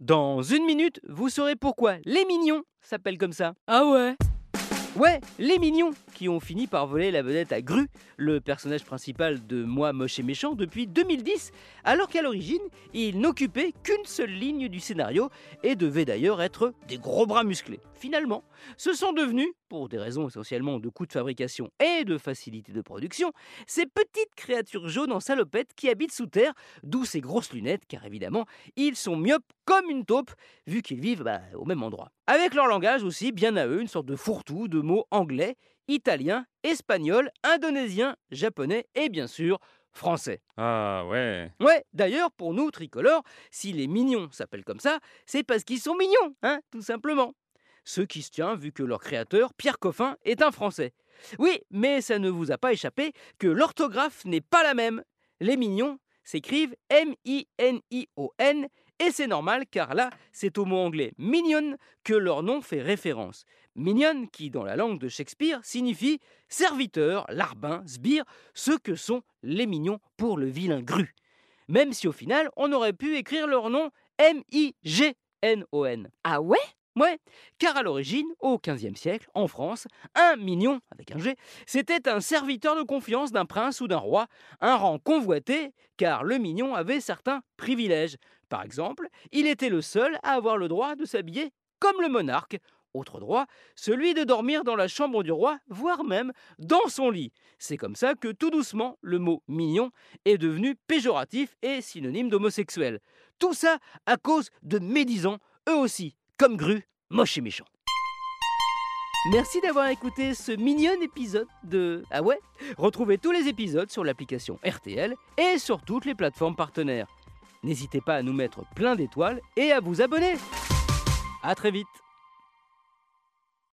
Dans une minute, vous saurez pourquoi les mignons s'appellent comme ça. Ah ouais? Ouais, les mignons qui ont fini par voler la vedette à Gru, le personnage principal de Moi moche et méchant depuis 2010, alors qu'à l'origine, il n'occupait qu'une seule ligne du scénario et devait d'ailleurs être des gros bras musclés. Finalement, ce sont devenus, pour des raisons essentiellement de coût de fabrication et de facilité de production, ces petites créatures jaunes en salopette qui habitent sous terre, d'où ces grosses lunettes, car évidemment, ils sont myopes comme une taupe, vu qu'ils vivent bah, au même endroit. Avec leur langage aussi, bien à eux, une sorte de fourre-tout de mots anglais, italien, espagnol, indonésien, japonais et bien sûr français. Ah ouais. Ouais, d'ailleurs, pour nous, tricolores, si les mignons s'appellent comme ça, c'est parce qu'ils sont mignons, hein, tout simplement ce qui se tient vu que leur créateur, Pierre Coffin, est un Français. Oui, mais ça ne vous a pas échappé que l'orthographe n'est pas la même. Les mignons s'écrivent M-I-N-I-O-N et c'est normal car là, c'est au mot anglais mignon que leur nom fait référence. Mignon qui, dans la langue de Shakespeare, signifie serviteur, larbin, sbire, ce que sont les mignons pour le vilain gru. Même si au final, on aurait pu écrire leur nom M-I-G-N-O-N. Ah ouais? Ouais, car à l'origine, au XVe siècle, en France, un mignon, c'était un serviteur de confiance d'un prince ou d'un roi, un rang convoité, car le mignon avait certains privilèges. Par exemple, il était le seul à avoir le droit de s'habiller comme le monarque. Autre droit, celui de dormir dans la chambre du roi, voire même dans son lit. C'est comme ça que tout doucement, le mot mignon est devenu péjoratif et synonyme d'homosexuel. Tout ça à cause de médisants, eux aussi, comme Gru, moche et méchant. Merci d'avoir écouté ce mignon épisode de Ah ouais Retrouvez tous les épisodes sur l'application RTL et sur toutes les plateformes partenaires. N'hésitez pas à nous mettre plein d'étoiles et à vous abonner. A très vite